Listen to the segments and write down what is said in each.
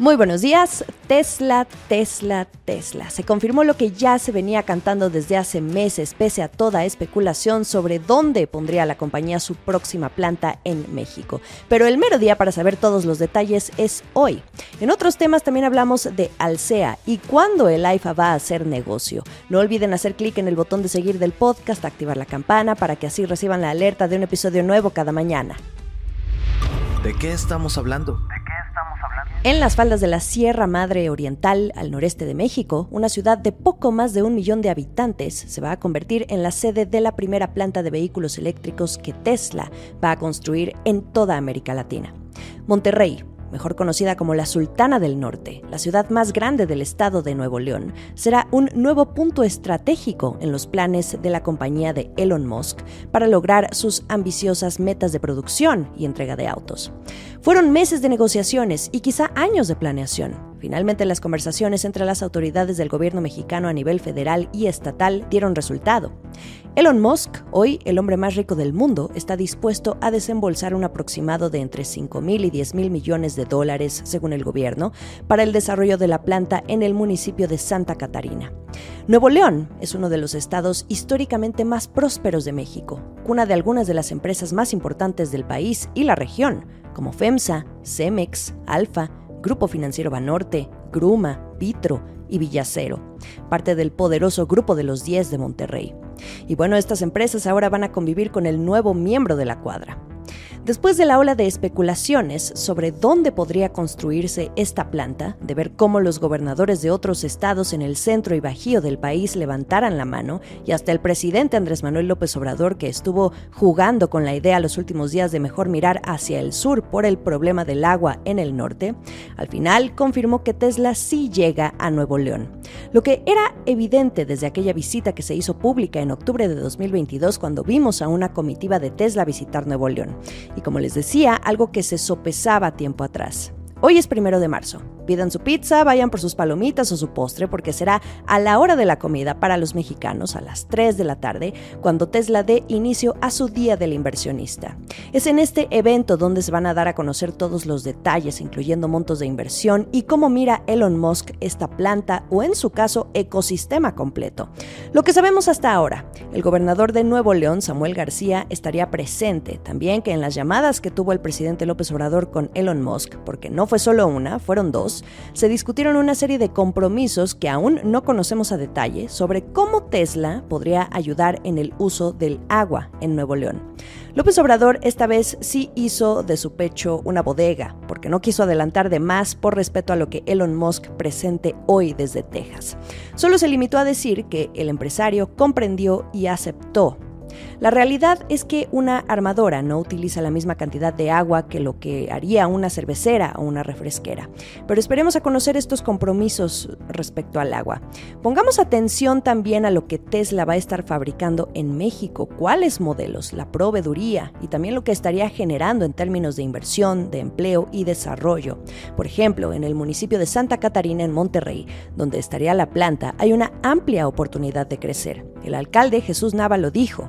Muy buenos días. Tesla, Tesla, Tesla. Se confirmó lo que ya se venía cantando desde hace meses, pese a toda especulación sobre dónde pondría la compañía su próxima planta en México. Pero el mero día para saber todos los detalles es hoy. En otros temas también hablamos de Alsea y cuándo el AIFA va a hacer negocio. No olviden hacer clic en el botón de seguir del podcast, activar la campana para que así reciban la alerta de un episodio nuevo cada mañana. ¿De qué estamos hablando? En las faldas de la Sierra Madre Oriental, al noreste de México, una ciudad de poco más de un millón de habitantes se va a convertir en la sede de la primera planta de vehículos eléctricos que Tesla va a construir en toda América Latina. Monterrey, mejor conocida como la Sultana del Norte, la ciudad más grande del estado de Nuevo León, será un nuevo punto estratégico en los planes de la compañía de Elon Musk para lograr sus ambiciosas metas de producción y entrega de autos. Fueron meses de negociaciones y quizá años de planeación, Finalmente, las conversaciones entre las autoridades del gobierno mexicano a nivel federal y estatal dieron resultado. Elon Musk, hoy el hombre más rico del mundo, está dispuesto a desembolsar un aproximado de entre 5 mil y 10 mil millones de dólares, según el gobierno, para el desarrollo de la planta en el municipio de Santa Catarina. Nuevo León es uno de los estados históricamente más prósperos de México, cuna de algunas de las empresas más importantes del país y la región, como FEMSA, Cemex, Alfa, Grupo Financiero Banorte, Gruma, Vitro y Villacero, parte del poderoso Grupo de los 10 de Monterrey. Y bueno, estas empresas ahora van a convivir con el nuevo miembro de la cuadra, Después de la ola de especulaciones sobre dónde podría construirse esta planta, de ver cómo los gobernadores de otros estados en el centro y bajío del país levantaran la mano, y hasta el presidente Andrés Manuel López Obrador, que estuvo jugando con la idea los últimos días de mejor mirar hacia el sur por el problema del agua en el norte, al final confirmó que Tesla sí llega a Nuevo León. Lo que era evidente desde aquella visita que se hizo pública en octubre de 2022 cuando vimos a una comitiva de Tesla visitar Nuevo León. Y como les decía, algo que se sopesaba tiempo atrás. Hoy es primero de marzo. Pidan su pizza, vayan por sus palomitas o su postre porque será a la hora de la comida para los mexicanos a las 3 de la tarde cuando Tesla dé inicio a su Día del Inversionista. Es en este evento donde se van a dar a conocer todos los detalles, incluyendo montos de inversión y cómo mira Elon Musk esta planta o en su caso ecosistema completo. Lo que sabemos hasta ahora, el gobernador de Nuevo León, Samuel García, estaría presente. También que en las llamadas que tuvo el presidente López Obrador con Elon Musk, porque no fue solo una, fueron dos, se discutieron una serie de compromisos que aún no conocemos a detalle sobre cómo Tesla podría ayudar en el uso del agua en Nuevo León. López Obrador esta vez sí hizo de su pecho una bodega, porque no quiso adelantar de más por respeto a lo que Elon Musk presente hoy desde Texas. Solo se limitó a decir que el empresario comprendió y aceptó la realidad es que una armadora no utiliza la misma cantidad de agua que lo que haría una cervecera o una refresquera. Pero esperemos a conocer estos compromisos respecto al agua. Pongamos atención también a lo que Tesla va a estar fabricando en México, cuáles modelos, la proveeduría y también lo que estaría generando en términos de inversión, de empleo y desarrollo. Por ejemplo, en el municipio de Santa Catarina, en Monterrey, donde estaría la planta, hay una amplia oportunidad de crecer. El alcalde Jesús Nava lo dijo.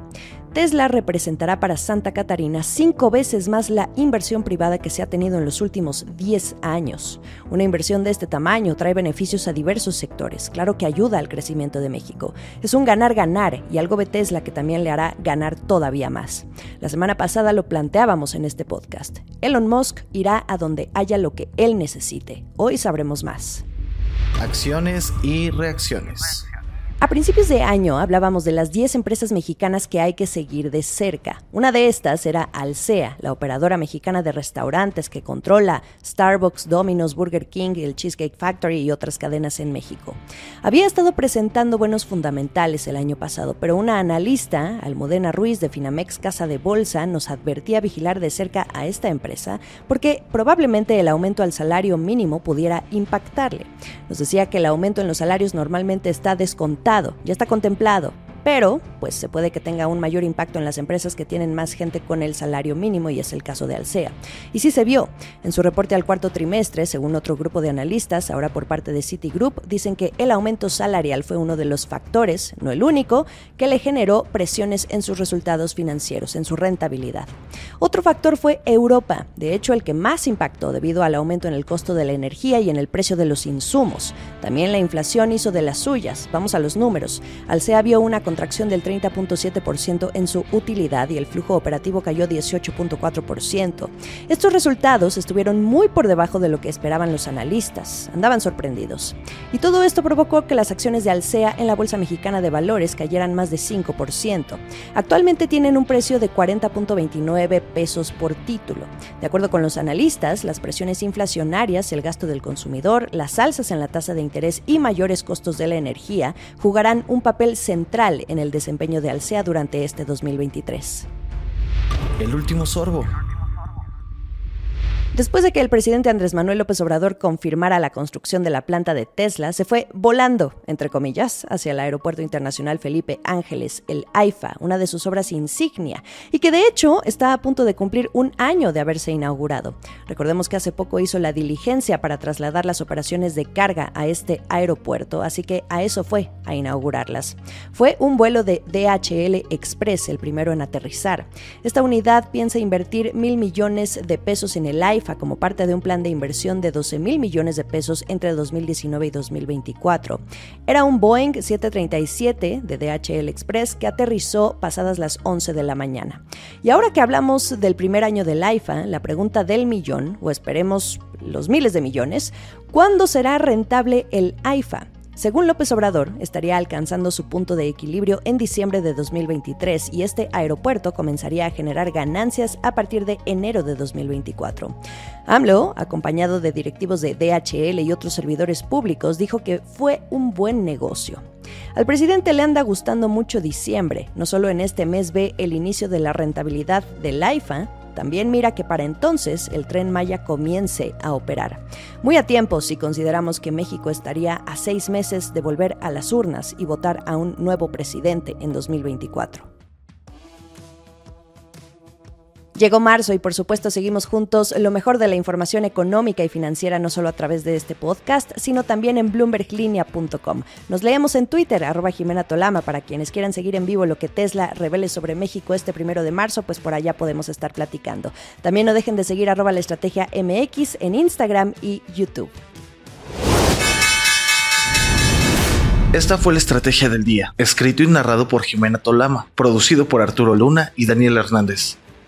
Tesla representará para Santa Catarina cinco veces más la inversión privada que se ha tenido en los últimos 10 años. Una inversión de este tamaño trae beneficios a diversos sectores, claro que ayuda al crecimiento de México. Es un ganar-ganar y algo de Tesla que también le hará ganar todavía más. La semana pasada lo planteábamos en este podcast. Elon Musk irá a donde haya lo que él necesite. Hoy sabremos más. Acciones y reacciones. A principios de año hablábamos de las 10 empresas mexicanas que hay que seguir de cerca. Una de estas era Alsea, la operadora mexicana de restaurantes que controla Starbucks, Domino's, Burger King, el Cheesecake Factory y otras cadenas en México. Había estado presentando buenos fundamentales el año pasado, pero una analista, Almudena Ruiz de Finamex Casa de Bolsa, nos advertía vigilar de cerca a esta empresa porque probablemente el aumento al salario mínimo pudiera impactarle. Nos decía que el aumento en los salarios normalmente está descontado ya está contemplado, pero pues se puede que tenga un mayor impacto en las empresas que tienen más gente con el salario mínimo y es el caso de Alsea. Y sí se vio. En su reporte al cuarto trimestre, según otro grupo de analistas, ahora por parte de Citigroup, dicen que el aumento salarial fue uno de los factores, no el único, que le generó presiones en sus resultados financieros, en su rentabilidad. Otro factor fue Europa, de hecho el que más impactó debido al aumento en el costo de la energía y en el precio de los insumos. También la inflación hizo de las suyas. Vamos a los números. Alsea vio una contracción del 30.7% en su utilidad y el flujo operativo cayó 18.4%. Estos resultados estuvieron muy por debajo de lo que esperaban los analistas. Andaban sorprendidos. Y todo esto provocó que las acciones de Alsea en la Bolsa Mexicana de Valores cayeran más de 5%. Actualmente tienen un precio de 40.29 pesos por título. De acuerdo con los analistas, las presiones inflacionarias, el gasto del consumidor, las alzas en la tasa de interés y mayores costos de la energía jugarán un papel central en el desempeño de Alsea durante este 2023. El último sorbo. Después de que el presidente Andrés Manuel López Obrador confirmara la construcción de la planta de Tesla, se fue volando, entre comillas, hacia el Aeropuerto Internacional Felipe Ángeles, el AIFA, una de sus obras insignia, y que de hecho está a punto de cumplir un año de haberse inaugurado. Recordemos que hace poco hizo la diligencia para trasladar las operaciones de carga a este aeropuerto, así que a eso fue, a inaugurarlas. Fue un vuelo de DHL Express, el primero en aterrizar. Esta unidad piensa invertir mil millones de pesos en el Como parte de un plan de inversión de 12 mil millones de pesos entre 2019 y 2024. Era un Boeing 737 de DHL Express que aterrizó pasadas las 11 de la mañana. Y ahora que hablamos del primer año del AIFA, la pregunta del millón, o esperemos los miles de millones, ¿cuándo será rentable el AIFA? Según López Obrador, estaría alcanzando su punto de equilibrio en diciembre de 2023 y este aeropuerto comenzaría a generar ganancias a partir de enero de 2024. AMLO, acompañado de directivos de DHL y otros servidores públicos, dijo que fue un buen negocio. Al presidente le anda gustando mucho diciembre, no solo en este mes ve el inicio de la rentabilidad del AIFA, también mira que para entonces el tren Maya comience a operar. Muy a tiempo si consideramos que México estaría a seis meses de volver a las urnas y votar a un nuevo presidente en 2024. Llegó marzo y por supuesto seguimos juntos lo mejor de la información económica y financiera no solo a través de este podcast, sino también en bloomberglinea.com. Nos leemos en Twitter, arroba Jimena Tolama, para quienes quieran seguir en vivo lo que Tesla revele sobre México este primero de marzo, pues por allá podemos estar platicando. También no dejen de seguir arroba la estrategia MX en Instagram y YouTube. Esta fue la estrategia del día, escrito y narrado por Jimena Tolama, producido por Arturo Luna y Daniel Hernández.